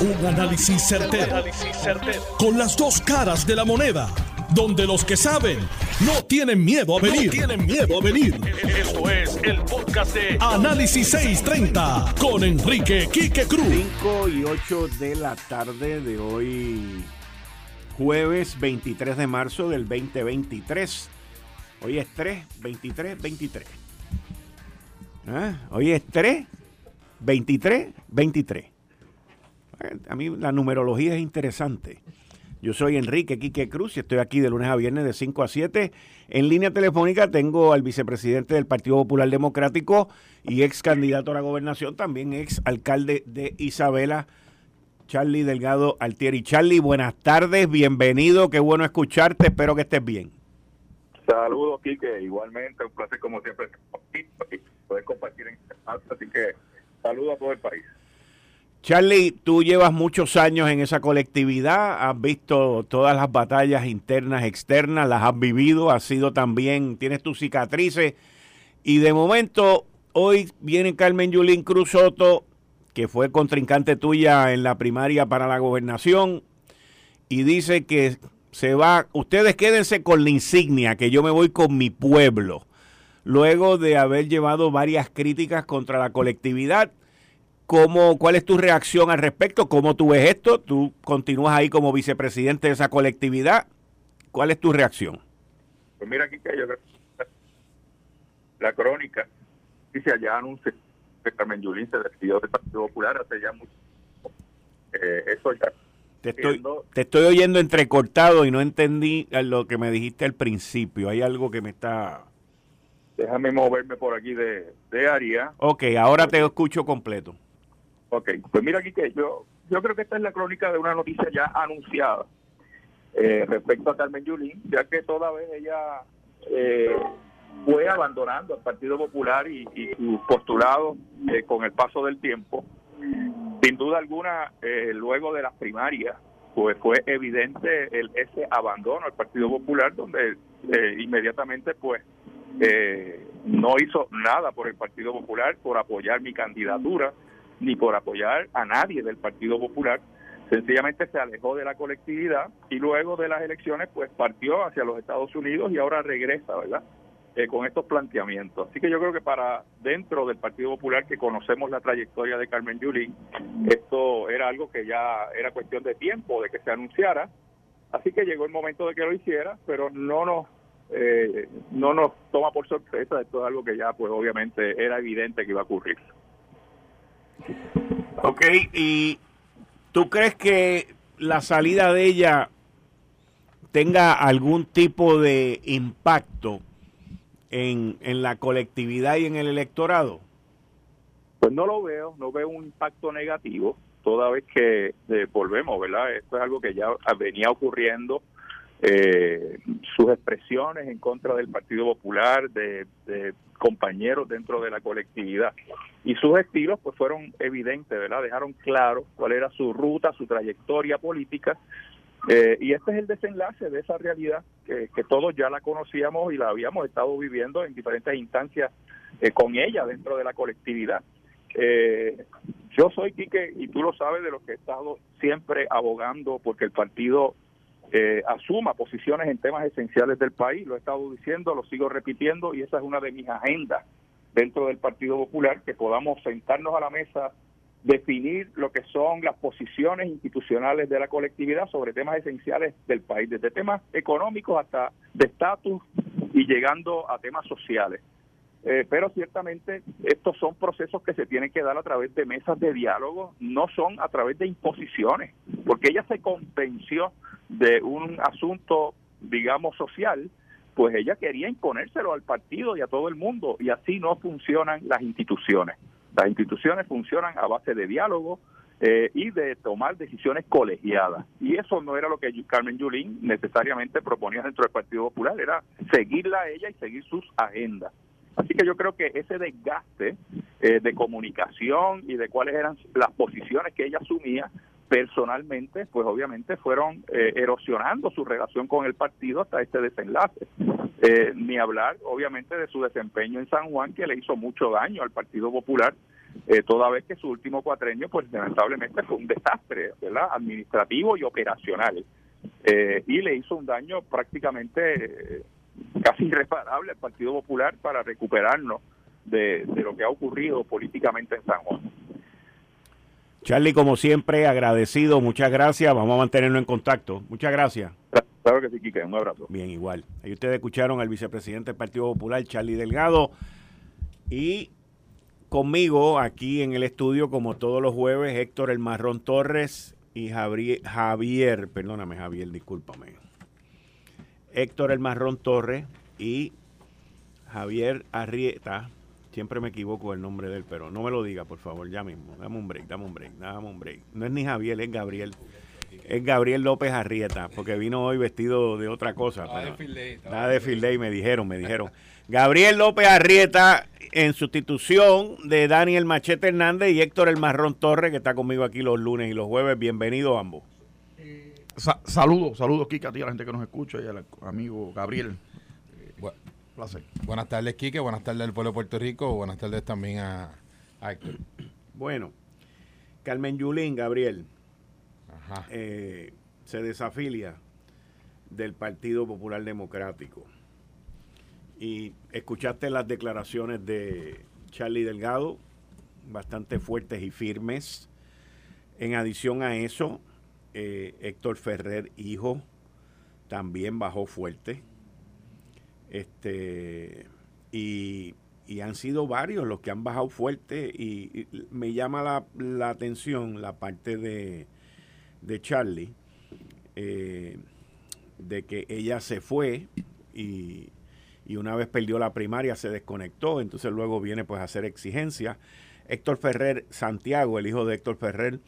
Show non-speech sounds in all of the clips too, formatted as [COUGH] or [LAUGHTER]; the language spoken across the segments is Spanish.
Un análisis certero, Con las dos caras de la moneda. Donde los que saben no tienen miedo a venir. tienen miedo a venir. Esto es el podcast de Análisis 630 con Enrique Quique Cruz. 5 y 8 de la tarde de hoy, jueves 23 de marzo del 2023. Hoy es 3, 23, 23. Hoy es 3, 23, 23. A mí la numerología es interesante. Yo soy Enrique Quique Cruz y estoy aquí de lunes a viernes de 5 a 7. En línea telefónica tengo al vicepresidente del Partido Popular Democrático y ex candidato a la gobernación, también ex alcalde de Isabela, Charlie Delgado Altieri. Charlie, buenas tardes, bienvenido, qué bueno escucharte, espero que estés bien. Saludos, Quique, igualmente, un placer como siempre poder compartir en este así que saludos a todo el país. Charlie, tú llevas muchos años en esa colectividad, has visto todas las batallas internas, externas, las has vivido, has sido también, tienes tus cicatrices y de momento hoy viene Carmen Yulín Cruz Soto, que fue contrincante tuya en la primaria para la gobernación y dice que se va, ustedes quédense con la insignia, que yo me voy con mi pueblo, luego de haber llevado varias críticas contra la colectividad ¿Cómo, ¿Cuál es tu reacción al respecto? ¿Cómo tú ves esto? Tú continúas ahí como vicepresidente de esa colectividad. ¿Cuál es tu reacción? Pues mira, aquí que yo la crónica dice allá anuncia que Carmen Yulín se despidió del Partido Popular hace ya mucho eh, eso ya te estoy, te estoy oyendo entrecortado y no entendí lo que me dijiste al principio. Hay algo que me está... Déjame moverme por aquí de, de área. Ok, ahora te escucho completo. Ok, pues mira aquí yo, yo creo que esta es la crónica de una noticia ya anunciada eh, respecto a Carmen Yulín, ya que toda vez ella eh, fue abandonando al Partido Popular y, su postulado eh, con el paso del tiempo. Sin duda alguna, luego de las primarias, pues fue evidente el, ese abandono al Partido Popular, donde inmediatamente pues no hizo nada por el Partido Popular, por apoyar mi candidatura ni por apoyar a nadie del Partido Popular, sencillamente se alejó de la colectividad y luego de las elecciones pues partió hacia los Estados Unidos y ahora regresa, ¿verdad? Eh, con estos planteamientos. Así que yo creo que para dentro del Partido Popular, que conocemos la trayectoria de Carmen Yulín, esto era algo que ya era cuestión de tiempo, de que se anunciara. Así que llegó el momento de que lo hiciera, pero no nos eh, no nos toma por sorpresa, esto es algo que ya pues obviamente era evidente que iba a ocurrir. Ok, ¿y tú crees que la salida de ella tenga algún tipo de impacto en, en la colectividad y en el electorado? Pues no lo veo, no veo un impacto negativo, toda vez que eh, volvemos, ¿verdad? Esto es algo que ya venía ocurriendo eh, sus expresiones en contra del Partido Popular, de, compañeros dentro de la colectividad. Y sus estilos pues fueron evidentes, ¿verdad? Dejaron claro cuál era su ruta, su trayectoria política. Eh, y este es el desenlace de esa realidad que, todos ya la conocíamos y la habíamos estado viviendo en diferentes instancias eh, con ella dentro de la colectividad. Eh, yo soy Quique, y tú lo sabes, de los que he estado siempre abogando porque el partido eh, asuma posiciones en temas esenciales del país. Lo he estado diciendo, lo sigo repitiendo y esa es una de mis agendas dentro del Partido Popular, que podamos sentarnos a la mesa, definir lo que son las posiciones institucionales de la colectividad sobre temas esenciales del país, desde temas económicos hasta de estatus y llegando a temas sociales. Eh, pero ciertamente estos son procesos que se tienen que dar a través de mesas de diálogo, no son a través de imposiciones, porque ella se convenció de un asunto, digamos, social, pues ella quería imponérselo al partido y a todo el mundo, y así no funcionan las instituciones. Las instituciones funcionan a base de diálogo eh, y de tomar decisiones colegiadas. Y eso no era lo que Carmen Yulín necesariamente proponía dentro del Partido Popular, era seguirla a ella y seguir sus agendas. Así que yo creo que ese desgaste eh, de comunicación y de cuáles eran las posiciones que ella asumía personalmente, pues obviamente fueron eh, erosionando su relación con el partido hasta este desenlace. Eh, ni hablar, obviamente, de su desempeño en San Juan, que le hizo mucho daño al Partido Popular eh, toda vez que su último cuatrenio, pues lamentablemente fue un desastre, ¿verdad? Administrativo y operacional. Eh, y le hizo un daño prácticamente casi irreparable al Partido Popular para recuperarnos de, de lo que ha ocurrido políticamente en San Juan. Charlie, como siempre, agradecido, muchas gracias. Vamos a mantenernos en contacto. Muchas gracias. Claro que sí, Quique, un abrazo. Bien, igual. Ahí ustedes escucharon al vicepresidente del Partido Popular, Charlie Delgado, y conmigo aquí en el estudio, como todos los jueves, Héctor El Marrón Torres y Javier, Javier perdóname Javier, discúlpame. Héctor El Marrón Torres y Javier Arrieta Siempre me equivoco el nombre de él, pero no me lo diga, por favor, ya mismo. Dame un break, dame un break, dame un break. No es ni Javier, es Gabriel. Es Gabriel López Arrieta, porque vino hoy vestido de otra cosa. Nada de field day, me dijeron, me dijeron. Gabriel López Arrieta en sustitución de Daniel Machete Hernández y Héctor El Marrón Torres, que está conmigo aquí los lunes y los jueves. Bienvenidos ambos. Saludos, saludos, Kika, a ti, a la gente que nos escucha y al amigo Gabriel. Buenas tardes, Quique. Buenas tardes al pueblo de Puerto Rico. Buenas tardes también a, Héctor. Bueno, Carmen Yulín, Gabriel, eh, se desafilia del Partido Popular Democrático. Y escuchaste las declaraciones de Charlie Delgado, bastante fuertes y firmes. En adición a eso, eh, Héctor Ferrer, hijo, también bajó fuerte. Este, y, han sido varios los que han bajado fuerte y, me llama la, atención la parte de, de Charlie, eh, de que ella se fue y, y, una vez perdió la primaria se desconectó, entonces luego viene pues a hacer exigencias. Héctor Ferrer Santiago, el hijo de Héctor Ferrer,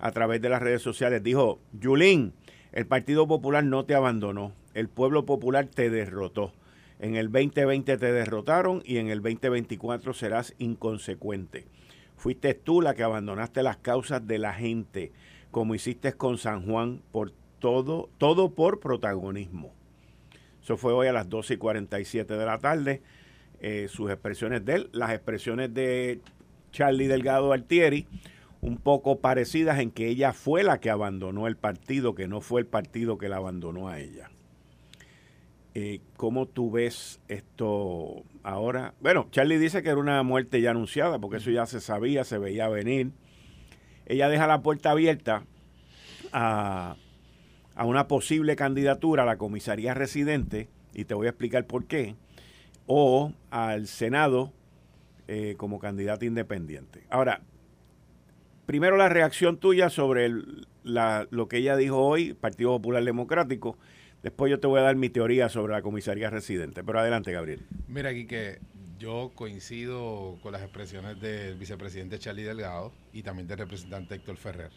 a través de las redes sociales dijo, Yulín, el Partido Popular no te abandonó, el pueblo popular te derrotó. En el 2020 te derrotaron y en el 2024 serás inconsecuente. Fuiste tú la que abandonaste las causas de la gente, como hiciste con San Juan, por todo, todo por protagonismo. Eso fue hoy a las 12 y 47 de la tarde. Eh, sus expresiones de él, las expresiones de Charlie Delgado Altieri, un poco parecidas en que ella fue la que abandonó el partido, que no fue el partido que la abandonó a ella. Eh, ¿Cómo tú ves esto ahora? Bueno, Charlie dice que era una muerte ya anunciada, porque eso ya se sabía, se veía venir. Ella deja la puerta abierta a, una posible candidatura a la comisaría residente, y te voy a explicar por qué, o al Senado eh, como candidata independiente. Ahora, primero la reacción tuya sobre lo que ella dijo hoy, Partido Popular Democrático, Después yo te voy a dar mi teoría sobre la comisaría residente. Pero adelante, Gabriel. Mira, aquí yo coincido con las expresiones del vicepresidente Charlie Delgado y también del representante Héctor Ferrer.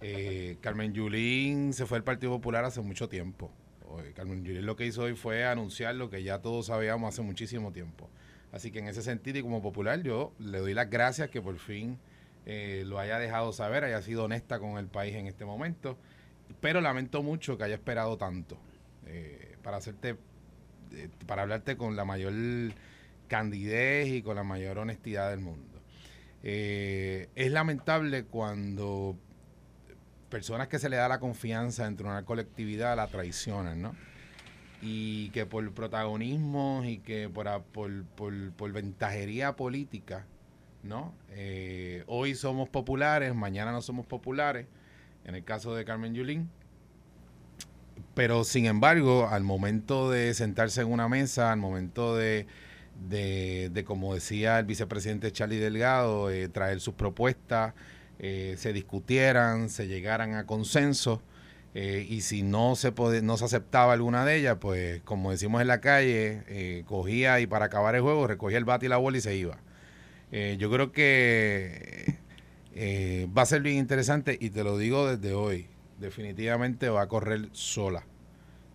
Eh, Carmen Yulín se fue al Partido Popular hace mucho tiempo. Carmen Yulín lo que hizo hoy fue anunciar lo que ya todos sabíamos hace muchísimo tiempo. Así que en ese sentido y como popular yo le doy las gracias que por fin eh, lo haya dejado saber, haya sido honesta con el país en este momento pero lamento mucho que haya esperado tanto eh, para hacerte, eh, para hablarte con la mayor candidez y con la mayor honestidad del mundo. Es lamentable cuando personas que se le da la confianza dentro de una colectividad la traicionan, ¿no? Y que por protagonismo y que por, por, por, por ventajería política, ¿no? hoy somos populares, mañana no somos populares en el caso de Carmen Yulín. Pero sin embargo, al momento de sentarse en una mesa, al momento de, de, como decía el vicepresidente Charlie Delgado, eh, traer sus propuestas, eh, se discutieran, se llegaran a consenso. Eh, y si no se, no se aceptaba alguna de ellas, pues como decimos en la calle, cogía y para acabar el juego recogía el bate y la bola y se iba. Yo creo que eh, va a ser bien interesante y te lo digo desde hoy. Definitivamente va a correr sola.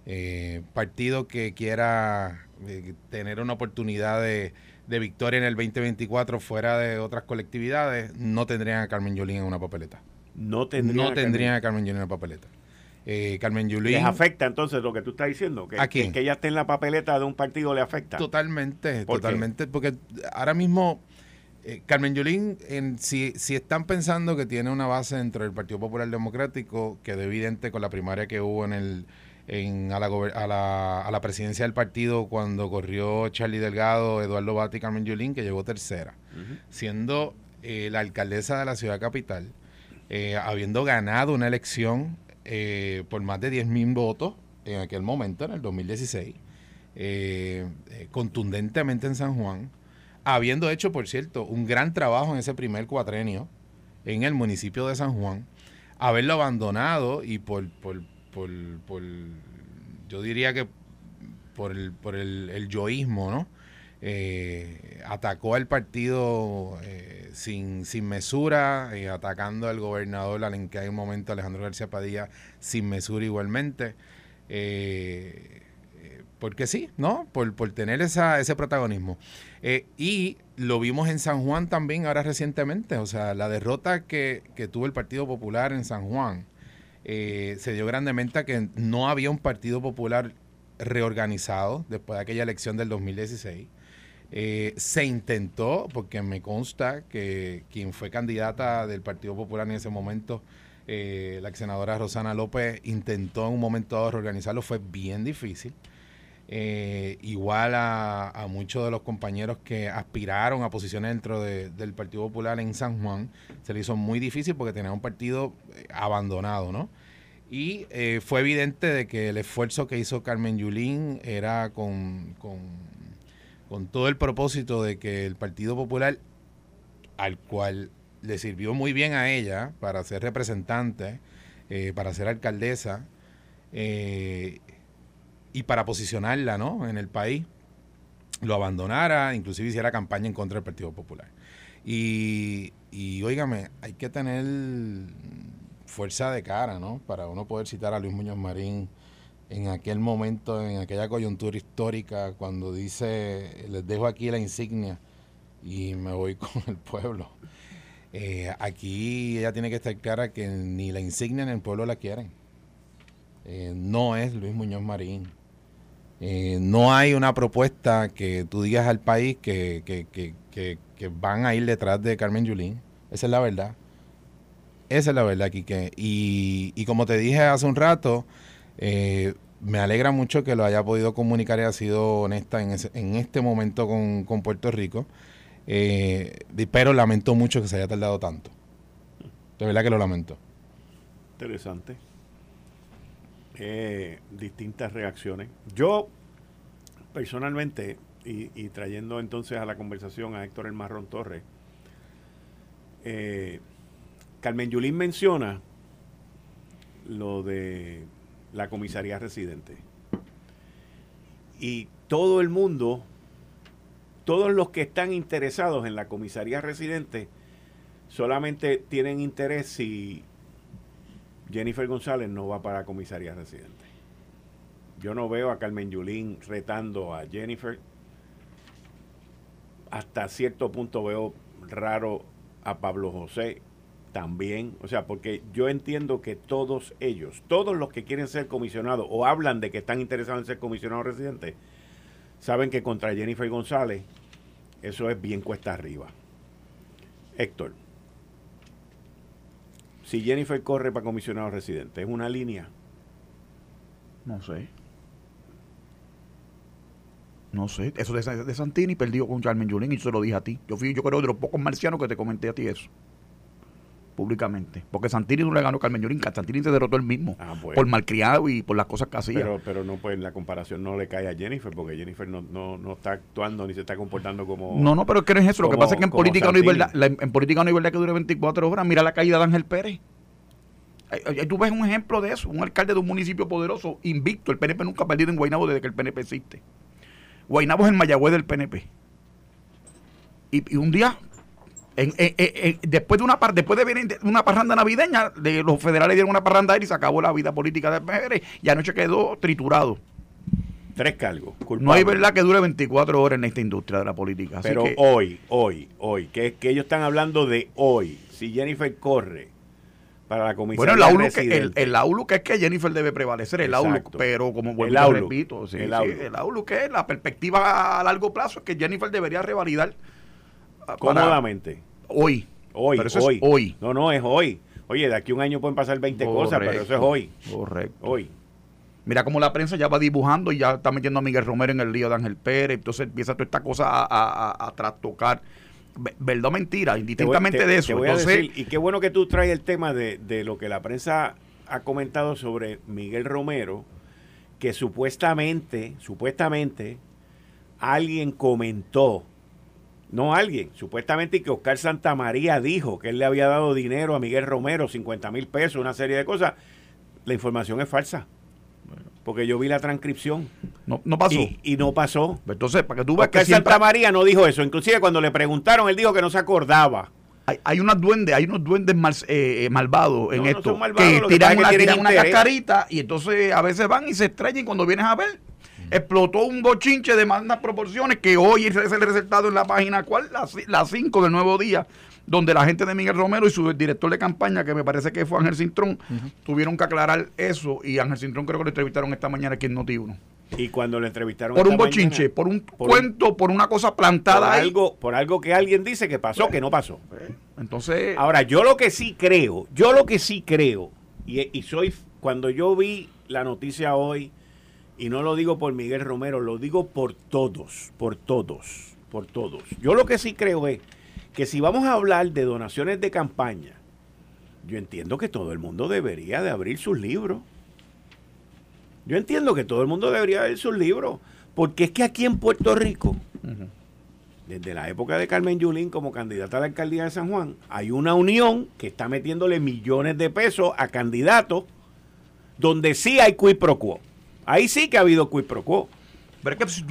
Eh, partido que quiera eh, tener una oportunidad de, victoria en el 2024 fuera de otras colectividades, no tendrían a Carmen Yulín en una papeleta. No tendrían, no tendrían a Carmen Yulín en una papeleta. Carmen Yulín. ¿Les afecta entonces lo que tú estás diciendo? ¿Que, que, ella esté en la papeleta de un partido le afecta? Totalmente, totalmente. Porque ahora mismo eh, Carmen Yulín, en, si, si están pensando que tiene una base dentro del Partido Popular Democrático, quedó evidente con la primaria que hubo en el en, a, la, a, la, a la presidencia del partido cuando corrió Charlie Delgado, Eduardo Bati y Carmen Yulín, que llegó tercera, siendo eh, la alcaldesa de la ciudad capital, eh, habiendo ganado una elección por más de 10 mil votos en aquel momento, en el 2016, contundentemente en San Juan habiendo hecho, por cierto, un gran trabajo en ese primer cuatrenio en el municipio de San Juan, haberlo abandonado y por, por, por, yo diría que por el, por el, el yoísmo, ¿no? Eh, atacó al partido eh, sin, sin mesura, eh, atacando al gobernador en que hay un momento Alejandro García Padilla sin mesura igualmente. porque sí, ¿no? Por, por tener esa, ese protagonismo. Eh, y lo vimos en San Juan también ahora recientemente, o sea, la derrota que, tuvo el Partido Popular en San Juan eh, se dio grandemente a que no había un Partido Popular reorganizado después de aquella elección del 2016. Eh, se intentó, porque me consta que quien fue candidata del Partido Popular en ese momento, la ex senadora Rosana López, intentó en un momento dado reorganizarlo, fue bien difícil. Eh, igual a, muchos de los compañeros que aspiraron a posiciones dentro del Partido Popular en San Juan, se le hizo muy difícil porque tenía un partido eh, abandonado, ¿no? Y eh, fue evidente de que el esfuerzo que hizo Carmen Yulín era con, con, todo el propósito de que el Partido Popular, al cual le sirvió muy bien a ella para ser representante, para ser alcaldesa, y para posicionarla ¿no? en el país, lo abandonara, inclusive hiciera campaña en contra del Partido Popular. Y, y hay que tener fuerza de cara, ¿no? Para uno poder citar a Luis Muñoz Marín en aquel momento, en aquella coyuntura histórica, cuando dice, les dejo aquí la insignia y me voy [LAUGHS] con el pueblo. Eh, aquí ella tiene que estar clara que ni la insignia ni el pueblo la quieren. Eh, no es Luis Muñoz Marín. Eh, no hay una propuesta que tú digas al país que, que, que, que, van a ir detrás de Carmen Yulín. Esa es la verdad. Esa es la verdad, Quique. Y, y como te dije hace un rato, eh, me alegra mucho que lo haya podido comunicar y ha sido honesta en, en este momento con, con Puerto Rico. Eh, pero lamento mucho que se haya tardado tanto. De verdad que lo lamento. Interesante eh, distintas reacciones. Yo, personalmente, y, trayendo entonces a la conversación a Héctor El Marrón Torres, eh, Carmen Yulín menciona lo de la comisaría residente. Y todo el mundo, todos los que están interesados en la comisaría residente, solamente tienen interés si Jennifer González no va para comisaría residente. Yo no veo a Carmen Yulín retando a Jennifer. Hasta cierto punto veo raro a Pablo José también. O sea, porque yo entiendo que todos ellos, todos los que quieren ser comisionados o hablan de que están interesados en ser comisionados residentes, saben que contra Jennifer González eso es bien cuesta arriba. Héctor si Jennifer corre para comisionado residente, ¿es una línea? No sé. No sé. Eso de, de Santini perdió con Carmen Yulín y yo se lo dije a ti. Yo fui, yo creo, de los pocos marcianos que te comenté a ti eso públicamente. Porque Santini no le ganó a Carmen Yulín, Santini se derrotó él mismo. Ah, por malcriado y por las cosas que hacía. Pero, pero no, pues la comparación no le cae a Jennifer, porque Jennifer no, no, no está actuando ni se está comportando como. No, no, pero es que no es eso. Lo que pasa es que en política, no hay verdad, en política no hay verdad que dure 24 horas. Mira la caída de Ángel Pérez. Tú ves un ejemplo de eso, un alcalde de un municipio poderoso, invicto. El PNP nunca ha perdido en Guaynabo desde que el PNP existe. Guaynabo es el Mayagüez del PNP. y un día después de una después de una parranda navideña, de los federales dieron una parranda y se acabó la vida política de PNP y anoche quedó triturado. Tres cargos. No hay verdad que dure 24 horas en esta industria de la política. Pero hoy, hoy, hoy, que, que ellos están hablando de hoy. Si Jennifer corre para la comisión. Bueno, el el, el es que Jennifer debe prevalecer, el outlook, pero como vuelvo el repito, el, sí, el, que es la perspectiva a largo plazo es que Jennifer debería revalidar Cómodamente. Hoy. Hoy, hoy. hoy. No, no, es hoy. Oye, de aquí a un año pueden pasar 20 cosas, pero eso es hoy. Correcto. Hoy. Mira cómo la prensa ya va dibujando y ya está metiendo a Miguel Romero en el lío de Ángel Pérez. Entonces empieza toda esta cosa a, a, a, trastocar. Verdad o mentira, indistintamente de eso. y qué bueno que tú traes el tema de, de lo que la prensa ha comentado sobre Miguel Romero, que supuestamente, supuestamente, alguien comentó, no alguien, supuestamente que Oscar Santamaría dijo que él le había dado dinero a Miguel Romero, 50 mil pesos, una serie de cosas. La información es falsa. Porque yo vi la transcripción. No, no pasó. Y, no pasó. Entonces, para que tú veas que Santa María no dijo eso. Inclusive cuando le preguntaron, él dijo que no se acordaba. Hay, hay unos duendes, hay unos duendes eh, eh, malvados en esto. que tiran, una, tiran una cascarita y entonces a veces van y se estrellan y cuando vienes a ver, explotó un bochinche de malas proporciones que hoy es el resultado en la página cual, las 5 del nuevo día donde la gente de Miguel Romero y su director de campaña, que me parece que fue Ángel Cintrón, tuvieron que aclarar eso y Ángel Cintrón creo que lo entrevistaron esta mañana aquí en Noti1. Y cuando lo entrevistaron por un bochinche, por un cuento, por una cosa plantada por algo, por algo que alguien dice que pasó, que no pasó. Entonces, ahora yo lo que sí creo, yo lo que sí creo y, y soy cuando yo vi la noticia hoy y no lo digo por Miguel Romero, lo digo por todos, por todos, por todos. Yo lo que sí creo es que si vamos a hablar de donaciones de campaña, yo entiendo que todo el mundo debería de abrir sus libros. Yo entiendo que todo el mundo debería abrir sus libros, porque es que aquí en Puerto Rico, desde la época de Carmen Yulín como candidata a la alcaldía de San Juan, hay una unión que está metiéndole millones de pesos a candidatos donde sí hay quid pro quo. Ahí sí que ha habido quid pro quo.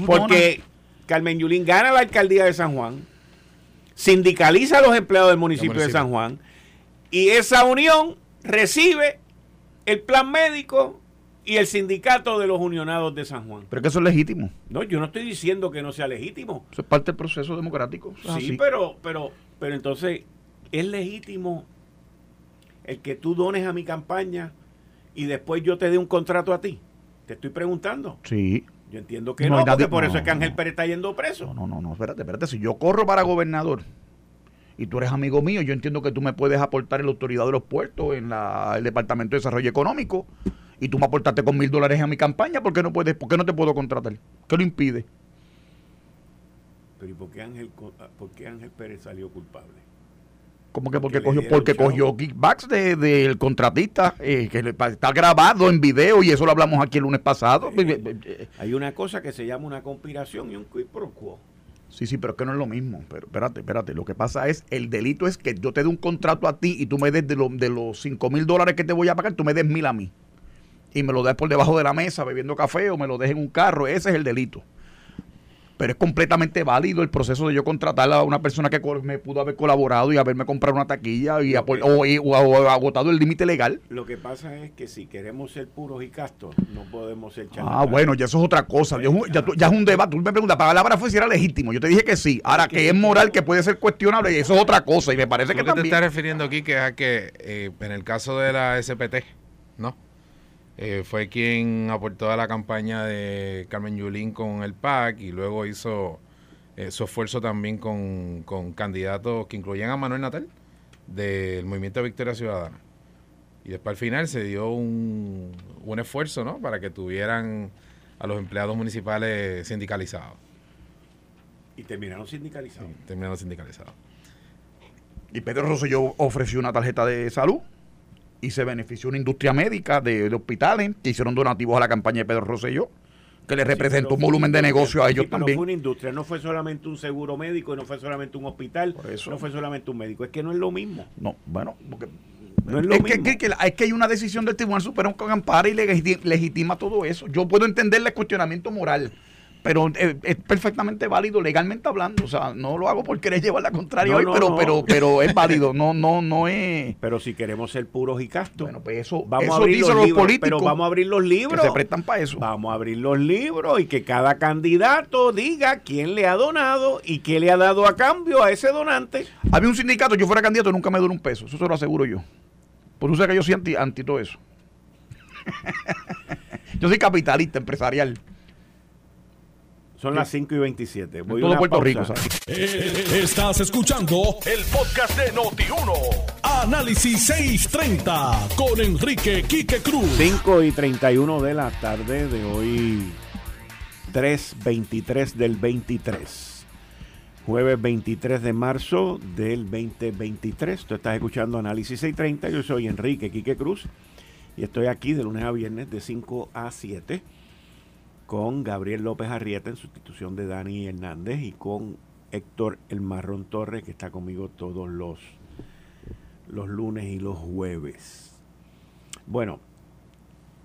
porque Carmen Yulín gana la alcaldía de San Juan, sindicaliza a los empleados del municipio, de San Juan y esa unión recibe el plan médico y el sindicato de los unionados de San Juan. Pero que eso es legítimo. No, yo no estoy diciendo que no sea legítimo. Eso es parte del proceso democrático. Sí, pero, pero, pero entonces, ¿es legítimo el que tú dones a mi campaña y después yo te dé un contrato a ti? Te estoy preguntando. Sí. Yo entiendo que no, porque por eso es que Ángel Pérez está yendo preso. No, no, no, espérate, espérate. Si yo corro para gobernador y tú eres amigo mío, yo entiendo que tú me puedes aportar en la autoridad de los puertos, en la, el Departamento de Desarrollo Económico, y tú me aportaste con mil dólares a mi campaña, ¿por qué no, puedes, por qué no te puedo contratar? ¿Qué lo impide? Pero ¿y por qué Ángel, por qué Ángel Pérez salió culpable? ¿Cómo que porque cogió, porque cogió kickbacks del de, contratista, eh, que está grabado en video y eso lo hablamos aquí el lunes pasado. Hay una cosa que se llama una conspiración y un quid pro quo. Sí, sí, pero es que no es lo mismo. Pero espérate, espérate. Lo que pasa es, el delito es que yo te dé un contrato a ti y tú me des de, de los 5 mil dólares que te voy a pagar, tú me des mil a mí. Y me lo des por debajo de la mesa bebiendo café o me lo des en un carro. Ese es el delito pero es completamente válido el proceso de yo contratar a una persona que me pudo haber colaborado y haberme comprado una taquilla y, o, agotado el límite legal. Lo que pasa es que si queremos ser puros y castos, no podemos ser Ah, bueno, ya eso es otra cosa. Ya, es un debate. Tú me preguntas, para la palabra fue si era legítimo. Yo te dije que sí. Ahora, que, es moral, que puede ser cuestionable, y eso es otra cosa. Y me parece que, que también. te estás refiriendo aquí que es que eh, en el caso de la SPT, ¿no? Eh, fue quien aportó a la campaña de Carmen Yulín con el PAC y luego hizo eh, su esfuerzo también con, candidatos que incluían a Manuel Natal del Movimiento de Victoria Ciudadana. Y después al final se dio un, un esfuerzo ¿no? para que tuvieran a los empleados municipales sindicalizados. Y terminaron sindicalizados. terminaron sindicalizados. Y Pedro Rosselló ofreció una tarjeta de salud y se benefició una industria médica de, hospitales que hicieron donativos a la campaña de Pedro Rosselló que le representó un volumen de negocio a ellos también. No fue una industria, no fue solamente un seguro médico, no fue solamente un hospital, no fue solamente un médico. Es que no es lo mismo. No, bueno, porque no es, lo mismo. Que, es que hay una decisión del Tribunal Supremo que ampara y legitima todo eso. Yo puedo entender el cuestionamiento moral pero eh, es perfectamente válido legalmente hablando. O sea, no lo hago por querer llevar la contraria hoy, pero, pero, pero es [LAUGHS] válido. No, no, no es. Pero si queremos ser puros y castos. Bueno, pues eso, vamos a abrir los, políticos. Pero vamos a abrir los libros. Que se prestan para eso. Vamos a abrir los libros y que cada candidato diga quién le ha donado y qué le ha dado a cambio a ese donante. Había un sindicato, yo fuera candidato, nunca me duró un peso. Eso se lo aseguro yo. Por eso que yo soy anti, anti todo eso. [LAUGHS] yo soy capitalista, empresarial Son las 5 y 27. Voy todo Puerto Rico. Eh, estás escuchando el podcast de Noti1. Análisis 630 con Enrique Quique Cruz. 5 y 31 de la tarde de hoy, 3.23 del 23. Jueves 23 de marzo del 2023. Tú estás escuchando Análisis 630. Yo soy Enrique Quique Cruz y estoy aquí de lunes a viernes de 5 a 7 con Gabriel López Arrieta en sustitución de Dani Hernández y con Héctor El Marrón Torres que está conmigo todos los, los lunes y los jueves. Bueno,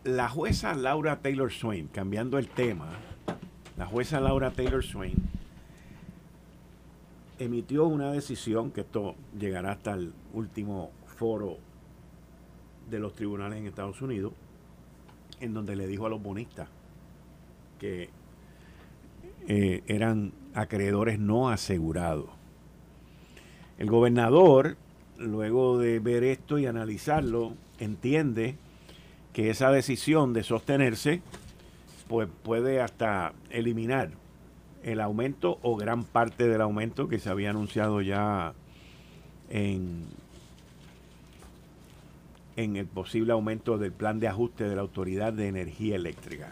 la jueza Laura Taylor Swain, cambiando el tema, la jueza Laura Taylor Swain emitió una decisión que esto llegará hasta el último foro de los tribunales en Estados Unidos, en donde le dijo a los bonistas que eh, eran acreedores no asegurados. El gobernador, luego de ver esto y analizarlo, entiende que esa decisión de sostenerse pues puede hasta eliminar el aumento o gran parte del aumento que se había anunciado ya en, en el posible aumento del plan de ajuste de la Autoridad de Energía Eléctrica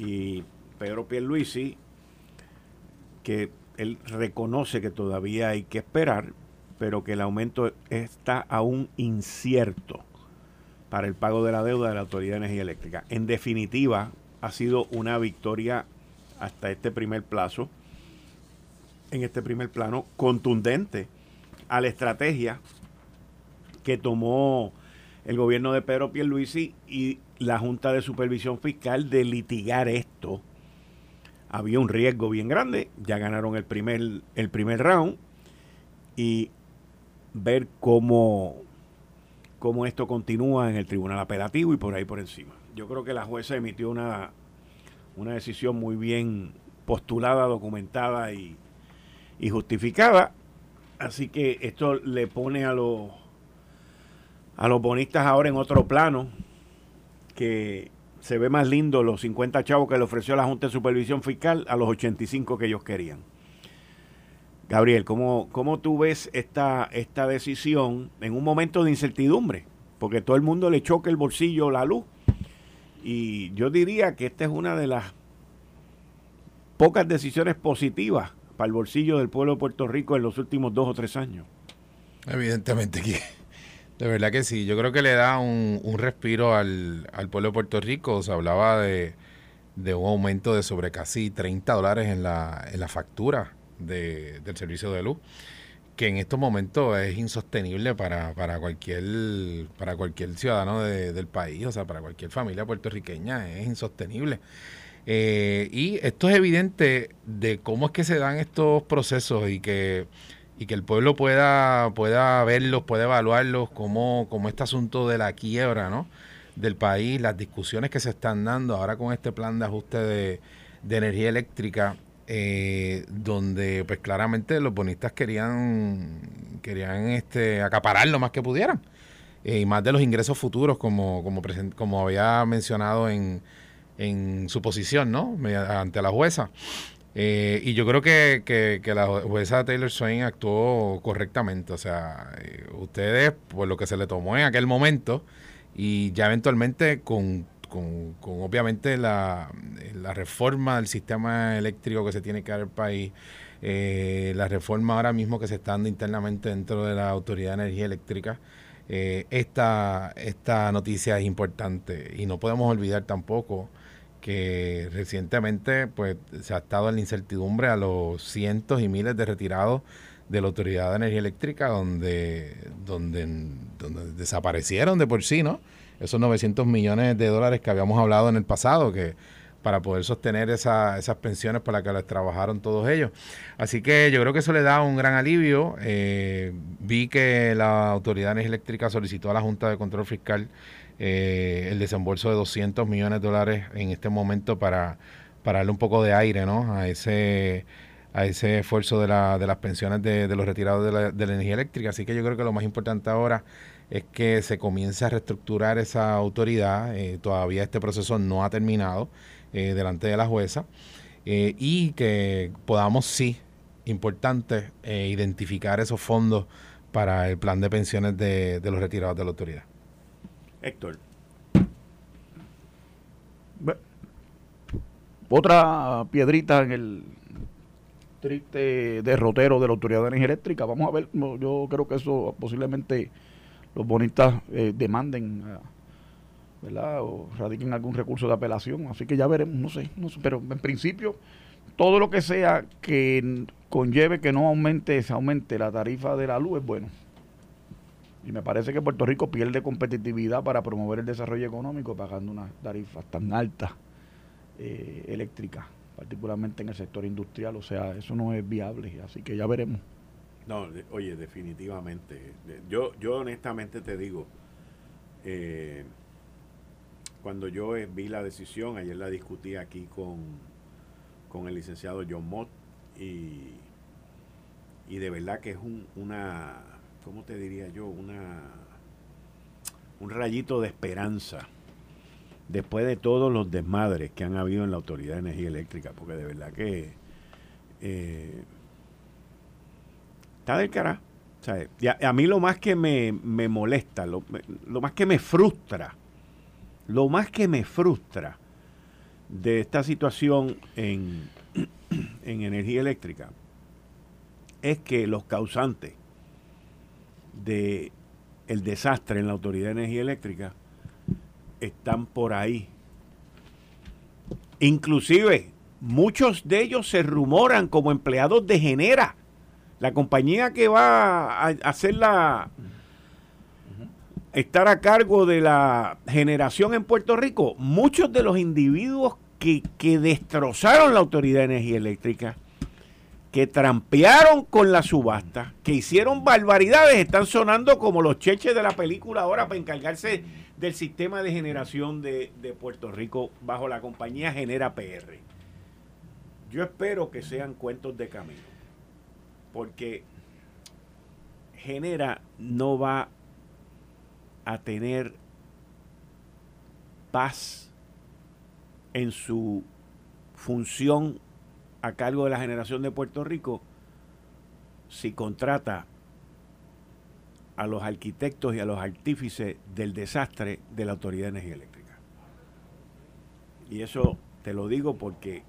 y Pedro Pierluisi, que él reconoce que todavía hay que esperar, pero que el aumento está aún incierto para el pago de la deuda de la Autoridad de Energía Eléctrica. En definitiva, ha sido una victoria hasta este primer plazo, en este primer plano, contundente a la estrategia que tomó el gobierno de Pedro Pierluisi y la Junta de Supervisión Fiscal de litigar esto. Había un riesgo bien grande, ya ganaron el primer, el primer round y ver cómo, cómo esto continúa en el tribunal apelativo y por ahí por encima. Yo creo que la jueza emitió una, una decisión muy bien postulada, documentada y, y justificada. Así que esto le pone a los a los bonistas ahora en otro plano que se ve más lindo los 50 chavos que le ofreció la Junta de Supervisión Fiscal a los 85 que ellos querían. Gabriel, ¿cómo, cómo tú ves esta, esta decisión en un momento de incertidumbre? Porque todo el mundo le choca el bolsillo la luz. Y yo diría que esta es una de las pocas decisiones positivas para el bolsillo del pueblo de Puerto Rico en los últimos dos o tres años. Evidentemente que de verdad que sí, yo creo que le da un, respiro al, pueblo de Puerto Rico. Se hablaba de, un aumento de sobre casi 30 dólares en la, en la factura de, del servicio de luz, que en estos momentos es insostenible para, para, cualquier, para cualquier ciudadano del país, o sea, para cualquier familia puertorriqueña, es insostenible. Eh, y esto es evidente de cómo es que se dan estos procesos y que y que el pueblo pueda, pueda verlos, pueda evaluarlos como, como este asunto de la quiebra ¿no? del país, las discusiones que se están dando ahora con este plan de ajuste de, energía eléctrica, eh, donde pues claramente los bonistas querían, querían este, acaparar lo más que pudieran. Eh, y más de los ingresos futuros, como, como, como había mencionado en, en su posición, ¿no? Ante la jueza. Eh, y yo creo que, que, la jueza Taylor Swain actuó correctamente. O sea, eh, ustedes, por lo que se le tomó en aquel momento, y ya eventualmente con, con, obviamente la, la, reforma del sistema eléctrico que se tiene que dar el país, eh, la reforma ahora mismo que se está dando internamente dentro de la Autoridad de Energía Eléctrica, esta, esta noticia es importante y no podemos olvidar tampoco que recientemente pues se ha estado en la incertidumbre a los cientos y miles de retirados de la Autoridad de Energía Eléctrica donde, donde, donde desaparecieron de por sí, ¿no? Esos 900 millones de dólares que habíamos hablado en el pasado, que para poder sostener esa, esas pensiones para las que les trabajaron todos ellos. Así que yo creo que eso le da un gran alivio. Eh, vi que la Autoridad de Energía Eléctrica solicitó a la Junta de Control Fiscal eh, el desembolso de 200 millones de dólares en este momento para, para darle un poco de aire ¿no? a ese a ese esfuerzo de, la, de las pensiones de, los retirados de la, de la, energía eléctrica. Así que yo creo que lo más importante ahora es que se comience a reestructurar esa autoridad. Eh, todavía este proceso no ha terminado eh, delante de la jueza. y que podamos, sí, importante, identificar esos fondos para el plan de pensiones de, los retirados de la autoridad. Héctor. Otra piedrita en el triste derrotero de la Autoridad de Energía Eléctrica. Vamos a ver, yo creo que eso posiblemente los bonistas eh, demanden, ¿verdad? O radiquen algún recurso de apelación. Así que ya veremos, no sé, no sé. Pero en principio, todo lo que sea que conlleve que no aumente, se aumente la tarifa de la luz es bueno. Y me parece que Puerto Rico pierde competitividad para promover el desarrollo económico pagando unas tarifas tan altas eh, eléctricas, particularmente en el sector industrial. O sea, eso no es viable, así que ya veremos. No, oye, definitivamente. Yo, yo honestamente te digo, eh, cuando yo vi la decisión, ayer la discutí aquí con, con el licenciado John Mott y, y de verdad que es un, una, ¿cómo te diría yo? Una, un rayito de esperanza después de todos los desmadres que han habido en la Autoridad de Energía Eléctrica, porque de verdad que eh, está del cara. a, mí lo más que me, molesta, lo, más que me frustra, lo más que me frustra de esta situación en, [CLEARS THROAT] en energía eléctrica es que los causantes de el desastre en la Autoridad de Energía Eléctrica están por ahí. Inclusive, muchos de ellos se rumoran como empleados de Genera, la compañía que va a hacer la estar a cargo de la generación en Puerto Rico, muchos de los individuos que, que destrozaron la Autoridad de Energía Eléctrica, que trampearon con la subasta, que hicieron barbaridades, están sonando como los cheches de la película ahora para encargarse del sistema de generación de, Puerto Rico bajo la compañía Genera PR. Yo espero que sean cuentos de camino, porque Genera no va a tener paz en su función a cargo de la generación de Puerto Rico si contrata a los arquitectos y a los artífices del desastre de la Autoridad de Energía Eléctrica. Y eso te lo digo porque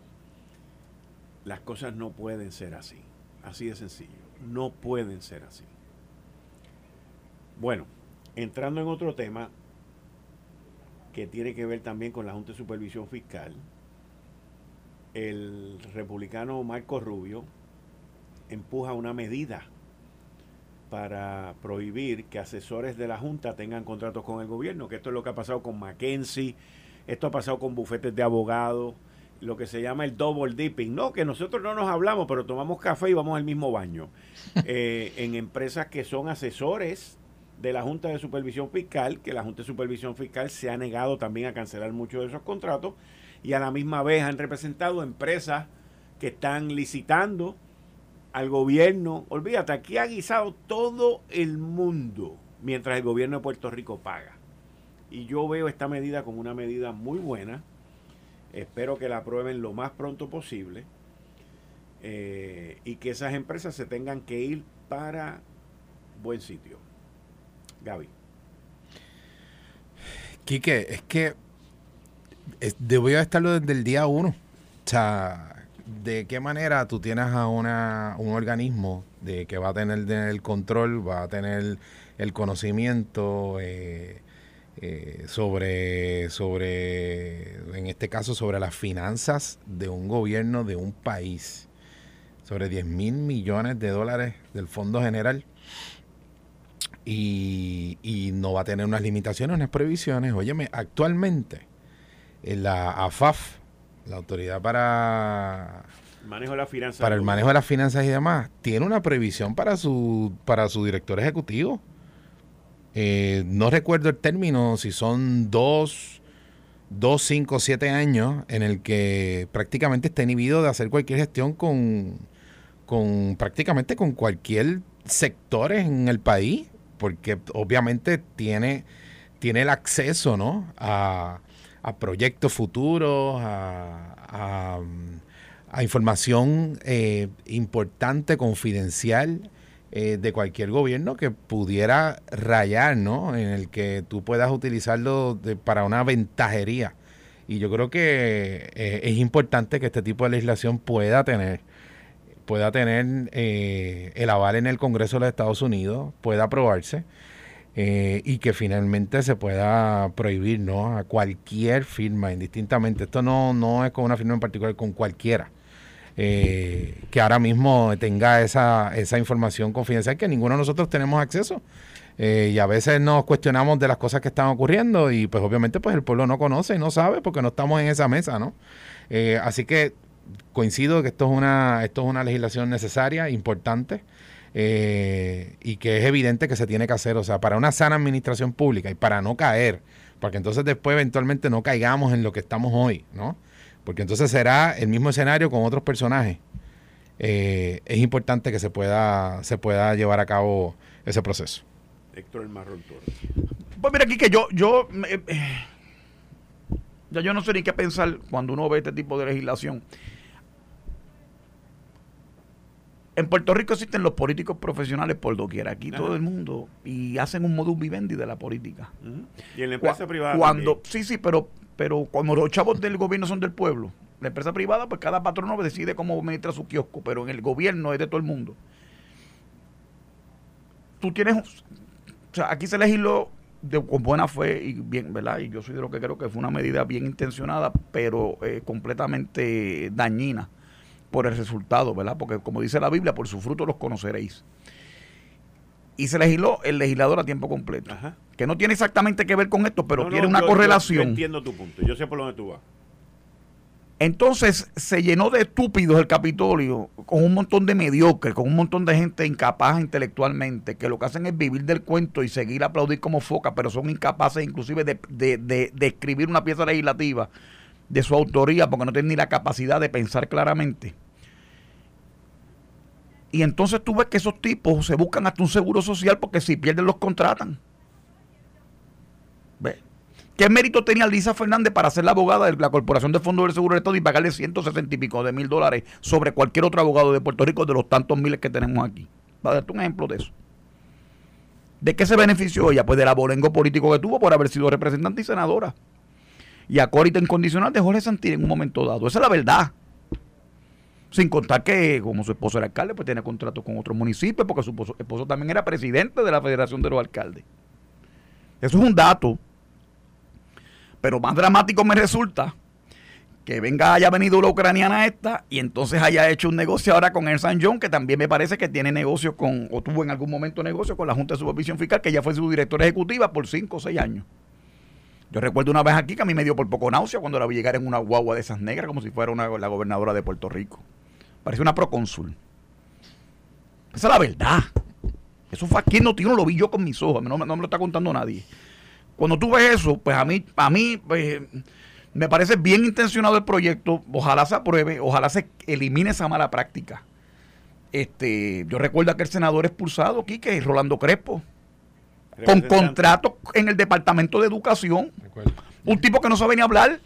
las cosas no pueden ser así. Así de sencillo. No pueden ser así. Bueno, entrando en otro tema que tiene que ver también con la Junta de Supervisión Fiscal, el republicano Marco Rubio empuja una medida para prohibir que asesores de la Junta tengan contratos con el gobierno, que esto es lo que ha pasado con Mackenzie, esto ha pasado con bufetes de abogados, lo que se llama el double dipping, no, que nosotros no nos hablamos, pero tomamos café y vamos al mismo baño, [LAUGHS] eh, en empresas que son asesores de la Junta de Supervisión Fiscal, que la Junta de Supervisión Fiscal se ha negado también a cancelar muchos de esos contratos, y a la misma vez han representado empresas que están licitando al gobierno. Olvídate, aquí ha guisado todo el mundo mientras el gobierno de Puerto Rico paga. Y yo veo esta medida como una medida muy buena. Espero que la aprueben lo más pronto posible. Eh, y que esas empresas se tengan que ir para buen sitio. Gaby. Quique, es que Debo estarlo desde el día uno. O sea, ¿de qué manera tú tienes a una, un organismo de que va a tener el control, va a tener el conocimiento eh, eh, sobre, sobre, en este caso, sobre las finanzas de un gobierno de un país? Sobre 10 mil millones de dólares del Fondo General. Y, y, no va a tener unas limitaciones, unas previsiones. Óyeme, actualmente la AFAF, la autoridad para manejo de las finanzas para el manejo de las finanzas y demás, tiene una previsión para su para su director ejecutivo. Eh, no recuerdo el término, si son dos, dos, cinco, siete años en el que prácticamente está inhibido de hacer cualquier gestión con, con prácticamente con cualquier sector en el país, porque obviamente tiene, tiene el acceso ¿no? a, a proyectos futuros, a, a información eh, importante, confidencial eh, de cualquier gobierno que pudiera rayar, ¿no? En el que tú puedas utilizarlo para una ventajería. Y yo creo que eh, es importante que este tipo de legislación pueda tener pueda tener el aval en el Congreso de los Estados Unidos, pueda aprobarse y que finalmente se pueda prohibir ¿no? a cualquier firma, indistintamente. Esto no, no es con una firma en particular, con cualquiera eh, que ahora mismo tenga esa, esa información confidencial que ninguno de nosotros tenemos acceso. Eh, y a veces nos cuestionamos de las cosas que están ocurriendo y pues obviamente pues el pueblo no conoce y no sabe porque no estamos en esa mesa, ¿no? Eh, así que coincido que esto es una, esto es una legislación necesaria, importante. Y que es evidente que se tiene que hacer, o sea, para una sana administración pública y para no caer, porque entonces después eventualmente no caigamos en lo que estamos hoy, ¿no? porque entonces será el mismo escenario con otros personajes. Eh, es importante que se pueda, se pueda llevar a cabo ese proceso. Héctor el Marrón Pues mira aquí que yo, yo, eh, ya yo no sé ni qué pensar cuando uno ve este tipo de legislación. En Puerto Rico existen los políticos profesionales por doquier, aquí todo el mundo, y hacen un modus vivendi de la política. Y en la empresa privada. Cuando, sí, sí, pero pero cuando los chavos del gobierno son del pueblo, la empresa privada, pues cada patrono decide cómo administra su kiosco, pero en el gobierno es de todo el mundo. Tú tienes, o sea, aquí se legisló de, con buena fe y bien, ¿verdad? Y yo soy de lo que creo que fue una medida bien intencionada, pero eh, completamente dañina por el resultado, ¿verdad? Porque como dice la Biblia, por su fruto los conoceréis y se legisló el legislador a tiempo completo. Que no tiene exactamente que ver con esto, pero tiene una correlación. Yo, entiendo tu punto, yo sé por dónde tú vas. Entonces se llenó de estúpidos el Capitolio, con un montón de mediocres, con un montón de gente incapaz intelectualmente, que lo que hacen es vivir del cuento y seguir a aplaudir como foca, pero son incapaces inclusive de, de escribir una pieza legislativa de su autoría porque no tienen ni la capacidad de pensar claramente. Y entonces tú ves que esos tipos se buscan hasta un seguro social porque si pierden los contratan. ¿Ves? ¿Qué mérito tenía Lisa Fernández para ser la abogada de la Corporación de Fondos del Seguro de Estado y pagarle 160 y pico de mil dólares sobre cualquier otro abogado de Puerto Rico de los tantos miles que tenemos aquí? Va a darte un ejemplo de eso. ¿De qué se benefició ella? Pues del abolengo político que tuvo por haber sido representante y senadora. Y acólita incondicional de Jorge Santín en un momento dado. Esa es la verdad. Sin contar que, como su esposo era alcalde, pues tiene contrato con otros municipios, porque su esposo, también era presidente de la Federación de los Alcaldes. Eso es un dato. Pero más dramático me resulta que venga, haya venido la ucraniana esta y entonces haya hecho un negocio ahora con el San John, que también me parece que tiene negocio con, o tuvo en algún momento negocio con la Junta de Supervisión Fiscal, que ya fue su directora ejecutiva por cinco o seis años. Yo recuerdo una vez aquí que a mí me dio por poco náusea cuando la vi llegar en una guagua de esas negras, como si fuera una, la gobernadora de Puerto Rico. Parece una procónsul. Esa es la verdad. Eso fue aquí no, lo vi yo con mis ojos, no, me lo está contando nadie. Cuando tú ves eso, pues a mí, a mí pues, me parece bien intencionado el proyecto. Ojalá se apruebe, ojalá se elimine esa mala práctica. Este, yo recuerdo que el senador expulsado, Quique, Rolando Crespo, con contrato en el Departamento de Educación. Un tipo que no sabe ni hablar.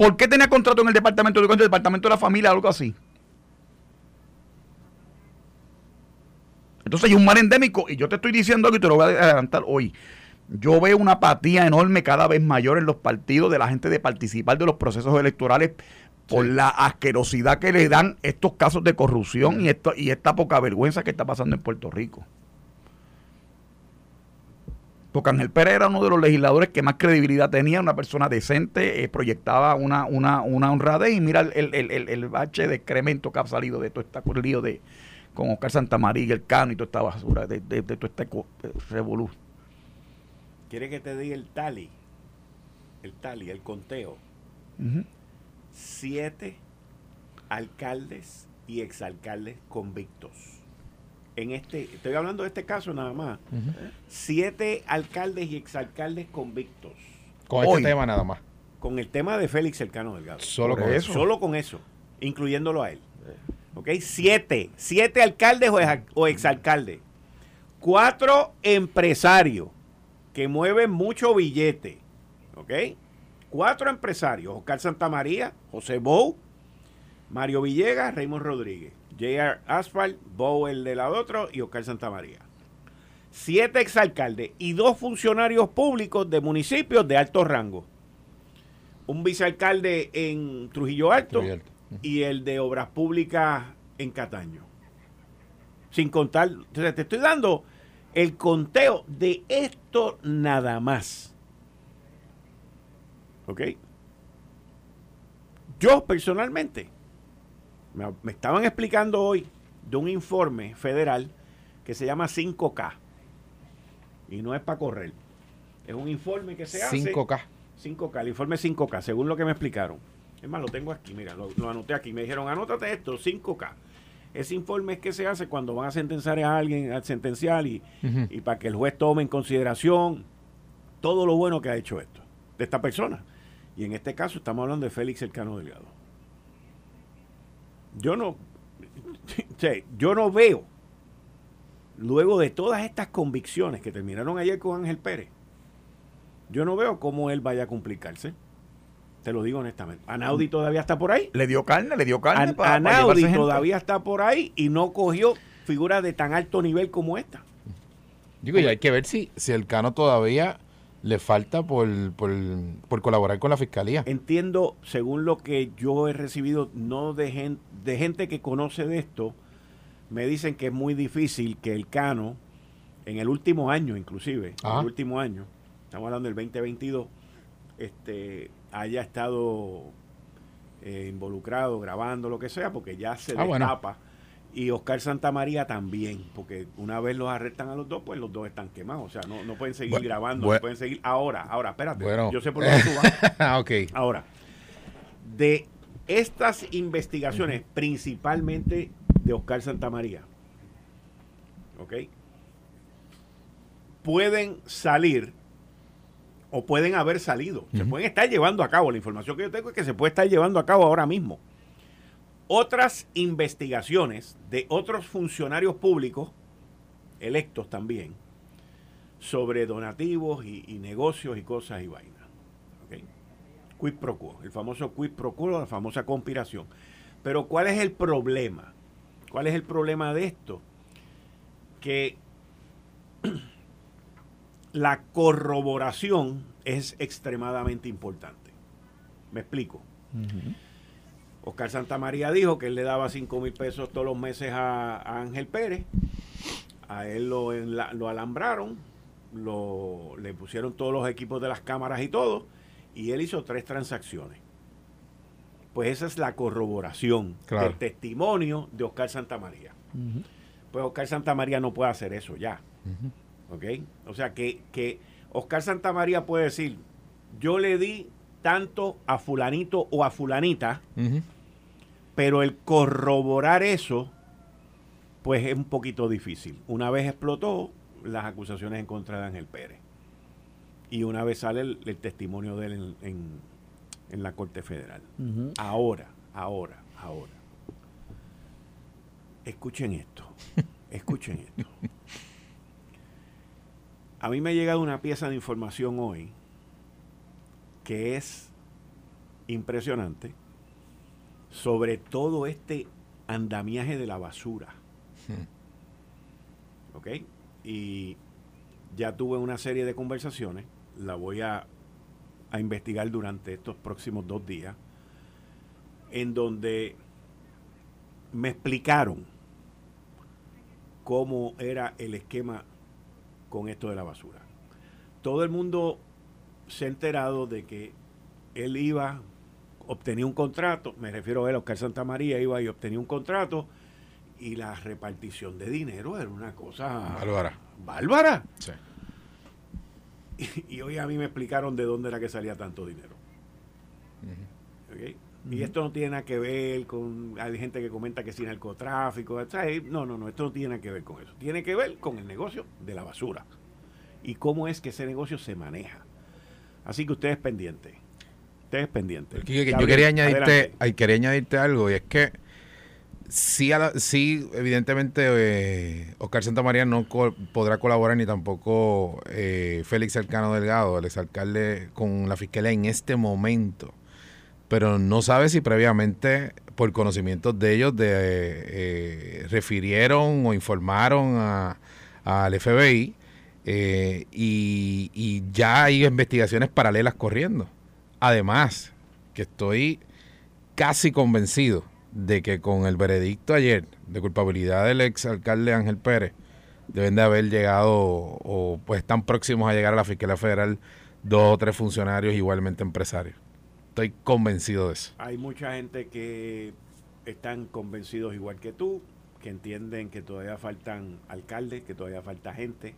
¿Por qué tenía contrato en el departamento de educación, el departamento de la familia, algo así? Entonces hay un mal endémico y yo te estoy diciendo algo y te lo voy a adelantar hoy. Yo veo una apatía enorme cada vez mayor en los partidos de la gente de participar de los procesos electorales por la asquerosidad que le dan estos casos de corrupción y, esto, y esta poca vergüenza que está pasando en Puerto Rico. Porque Ángel Pérez era uno de los legisladores que más credibilidad tenía, una persona decente, eh, proyectaba una, una, una honradez y mira el, el, el, el, bache de excremento que ha salido de todo este lío de con Oscar Santamaría, el Cano y toda esta basura, de, de, todo este eh, revolú. ¿Quiere que te diga el tali? El tali, el conteo. Siete alcaldes y exalcaldes convictos en este, estoy hablando de este caso nada más, siete alcaldes y exalcaldes convictos. Con este tema nada más. Con el tema de Félix Cercano Delgado. Solo con eso. Solo con eso, incluyéndolo a él. ¿Ok? Siete, siete alcaldes o, exalcaldes. Cuatro empresarios que mueven mucho billete. ¿Ok? Cuatro empresarios, Oscar Santamaría, José Bou, Mario Villegas, Raymond Rodríguez, J.R. Asphalt, Bou el de la otro y Oscar Santamaría. Siete exalcaldes y dos funcionarios públicos de municipios de alto rango. Un vicealcalde en Trujillo Alto, y el de Obras Públicas en Cataño. Sin contar, te estoy dando el conteo de esto nada más. ¿Ok? Yo personalmente, me, estaban explicando hoy de un informe federal que se llama 5K. Y no es para correr. Es un informe que se hace. 5K. 5K, el informe 5K, según lo que me explicaron. Es más, lo tengo aquí, mira, lo, lo anoté aquí. Me dijeron, anótate esto, 5K. Ese informe es que se hace cuando van a sentenciar a alguien al sentencial y, y para que el juez tome en consideración todo lo bueno que ha hecho esto, de esta persona. Y en este caso estamos hablando de Félix Elcano Delgado. Yo no, [LAUGHS] yo no veo, luego de todas estas convicciones que terminaron ayer con Ángel Pérez, yo no veo cómo él vaya a complicarse. Te lo digo honestamente. Anaudi todavía está por ahí. Le dio carne, le dio carne. Anaudi todavía está por ahí y no cogió figuras de tan alto nivel como esta. Digo, y hay que ver si, si el Cano todavía le falta por, por, colaborar con la fiscalía. Entiendo, según lo que yo he recibido, no de gente, de gente que conoce de esto, me dicen que es muy difícil que el Cano, en el último año inclusive, en el último año, estamos hablando del 2022, este, haya estado eh, involucrado, grabando, lo que sea, porque ya se ah, destapa. Y Oscar Santamaría también, porque una vez los arrestan a los dos, pues los dos están quemados. O sea, no, no pueden seguir grabando, no pueden seguir. Ahora, ahora, espérate. Yo sé por dónde tú vas. [LAUGHS] Ah, ok. Ahora, de estas investigaciones, principalmente de Oscar Santamaría, ¿ok? Pueden salir o pueden haber salido. Se pueden estar llevando a cabo. La información que yo tengo es que se puede estar llevando a cabo ahora mismo. Otras investigaciones de otros funcionarios públicos, electos también, sobre donativos y, negocios y cosas y vainas. ¿Okay? Quid pro quo, el famoso quid pro quo, la famosa conspiración. Pero ¿cuál es el problema? ¿Cuál es el problema de esto? Que [CLEARS THROAT] la corroboración es extremadamente importante. Me explico. Oscar Santamaría dijo que él le daba 5 mil pesos todos los meses a, Ángel Pérez. A él lo, lo alambraron, lo, le pusieron todos los equipos de las cámaras y todo, y él hizo tres transacciones. Pues esa es la corroboración del testimonio de Oscar Santamaría. Pues Oscar Santamaría no puede hacer eso ya. ¿Ok? O sea que, que Oscar Santamaría puede decir, yo le di tanto a fulanito o a fulanita, pero el corroborar eso, pues es un poquito difícil. Una vez explotó las acusaciones en contra de Ángel Pérez. Y una vez sale el, testimonio de él en, la Corte Federal. Ahora, ahora, ahora. Escuchen esto. [LAUGHS] Escuchen esto. A mí me ha llegado una pieza de información hoy que es impresionante sobre todo este andamiaje de la basura. Hmm. ¿Ok? Y ya tuve una serie de conversaciones, la voy a, a investigar durante estos próximos dos días, en donde me explicaron cómo era el esquema con esto de la basura. Todo el mundo se ha enterado de que él iba, obtenía un contrato, me refiero a él, Oscar Santa María, iba y obtenía un contrato y la repartición de dinero era una cosa bárbara. Bárbara. Y, hoy a mí me explicaron de dónde era que salía tanto dinero. Y esto no tiene nada que ver con. Hay gente que comenta que sin narcotráfico. No, no, no. Esto no tiene nada que ver con eso. Tiene que ver con el negocio de la basura. Y cómo es que ese negocio se maneja. Así que ustedes pendientes. Ustedes pendientes. yo quería añadirte, quería añadirte algo. Y es que sí, sí, evidentemente eh, Oscar Santamaría no podrá colaborar ni tampoco eh, Félix Cercano Delgado, el exalcalde, con la fiscalía en este momento. Pero no sabe si previamente, por conocimientos de ellos, de, eh, refirieron o informaron al FBI y, y ya hay investigaciones paralelas corriendo. Además, que estoy casi convencido de que con el veredicto ayer de culpabilidad del ex alcalde Ángel Pérez, deben de haber llegado o pues están próximos a llegar a la Fiscalía Federal dos o tres funcionarios igualmente empresarios. Estoy convencido de eso. Hay mucha gente que están convencidos igual que tú, que entienden que todavía faltan alcaldes, que todavía falta gente,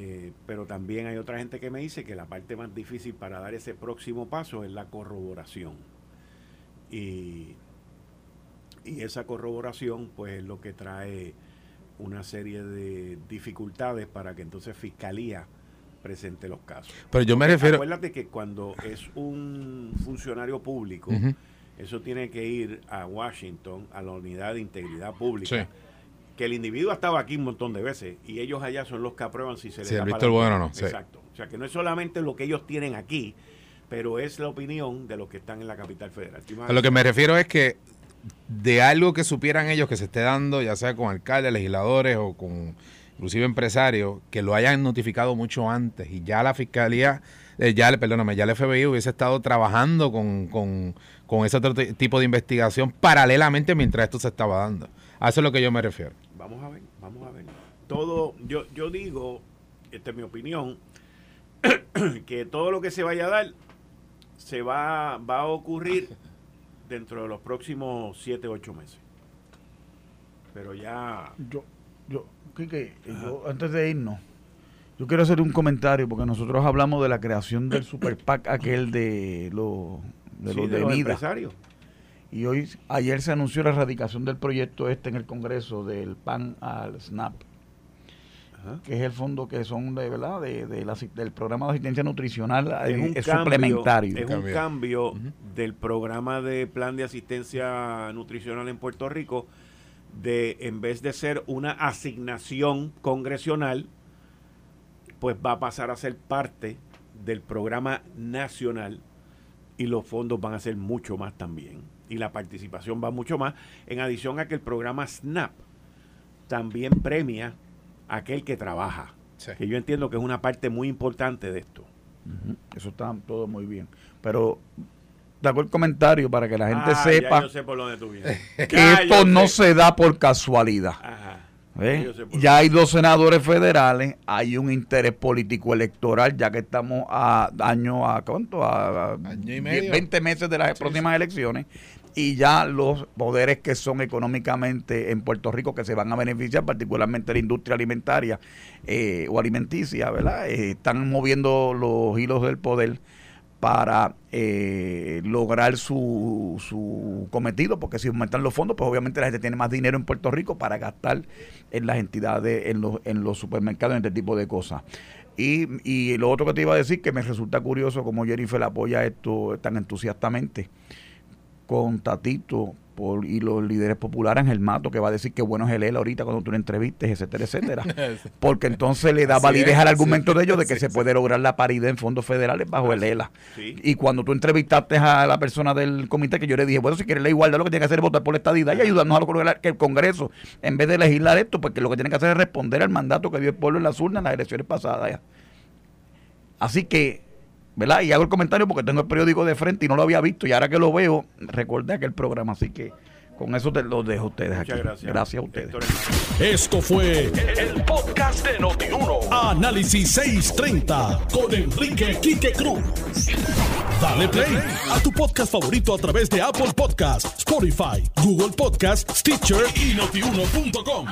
eh, pero también hay otra gente que me dice que la parte más difícil para dar ese próximo paso es la corroboración. Y y esa corroboración pues es lo que trae una serie de dificultades para que entonces Fiscalía presente los casos. Pero yo me refiero... Acuérdate que cuando es un funcionario público, eso tiene que ir a Washington, a la unidad de integridad pública. Que el individuo ha estado aquí un montón de veces y ellos allá son los que aprueban si se les da visto el bueno o no. Exacto. O sea que no es solamente lo que ellos tienen aquí, pero es la opinión de los que están en la capital federal. A lo que me refiero es que de algo que supieran ellos que se esté dando, ya sea con alcaldes, legisladores o con inclusive empresarios, que lo hayan notificado mucho antes y ya la fiscalía, eh, ya, perdóname, ya el FBI hubiese estado trabajando con, con, con ese otro tipo de investigación paralelamente mientras esto se estaba dando. A eso es lo que yo me refiero. Vamos a ver, vamos a ver. Todo, yo, yo digo, esta es mi opinión, [CLEARS THROAT] que todo lo que se vaya a dar se va, va a ocurrir [LAUGHS] dentro de los próximos 7, 8 meses. Pero ya... Yo, yo, Quique, yo, antes de irnos, yo quiero hacer un comentario porque nosotros hablamos de la creación del [CLEARS THROAT] super PAC aquel de, lo, de los de, empresarios. Y hoy, ayer se anunció la erradicación del proyecto este en el Congreso del PAN al SNAP que es el fondo que son de verdad de, del programa de asistencia nutricional es, suplementario. Es un cambio. del programa de plan de asistencia nutricional en Puerto Rico de en vez de ser una asignación congresional, pues va a pasar a ser parte del programa nacional y los fondos van a ser mucho más también y la participación va mucho más en adición a que el programa SNAP también premia aquel que trabaja. Que yo entiendo que es una parte muy importante de esto. Eso está todo muy bien. Pero hago el comentario para que la gente ah, sepa [LAUGHS] que esto no se da por casualidad. Ya hay dos senadores federales, hay un interés político electoral, ya que estamos a año a cuánto, a, 20 meses de las próximas elecciones, y ya los poderes que son económicamente en Puerto Rico que se van a beneficiar, particularmente la industria alimentaria eh, o alimenticia, ¿verdad? Eh, están moviendo los hilos del poder para eh, lograr su, su cometido, porque si aumentan los fondos, pues obviamente la gente tiene más dinero en Puerto Rico para gastar en las entidades, en los, en los supermercados, en este tipo de cosas. Y, y lo otro que te iba a decir, que me resulta curioso como Jennifer apoya esto tan entusiastamente con Tatito por, y los líderes populares en el mato que va a decir que bueno es el él ahorita cuando tú le entrevistes, etcétera, etcétera. [LAUGHS] Porque entonces le da validez al argumento de ellos de que se puede lograr la paridad en fondos federales bajo el ELA. Y cuando tú entrevistaste a la persona del comité, que yo le dije, bueno, si quieres la igualdad, lo que tiene que hacer es votar por la estadidad y ayudarnos a lograr que el Congreso, en vez de legislar esto, porque lo que tiene que hacer es responder al mandato que dio el pueblo en las urnas en las elecciones pasadas. Así que ¿verdad? Y hago el comentario porque tengo el periódico de frente y no lo había visto y ahora que lo veo, recordé aquel programa, así que con eso te lo dejo a ustedes Muchas Gracias. gracias a ustedes. Esto fue el podcast de Notiuno. Análisis 630 con Enrique Quique Cruz. Dale play a tu podcast favorito a través de Apple Podcasts, Spotify, Google Podcasts, Stitcher y notiuno.com.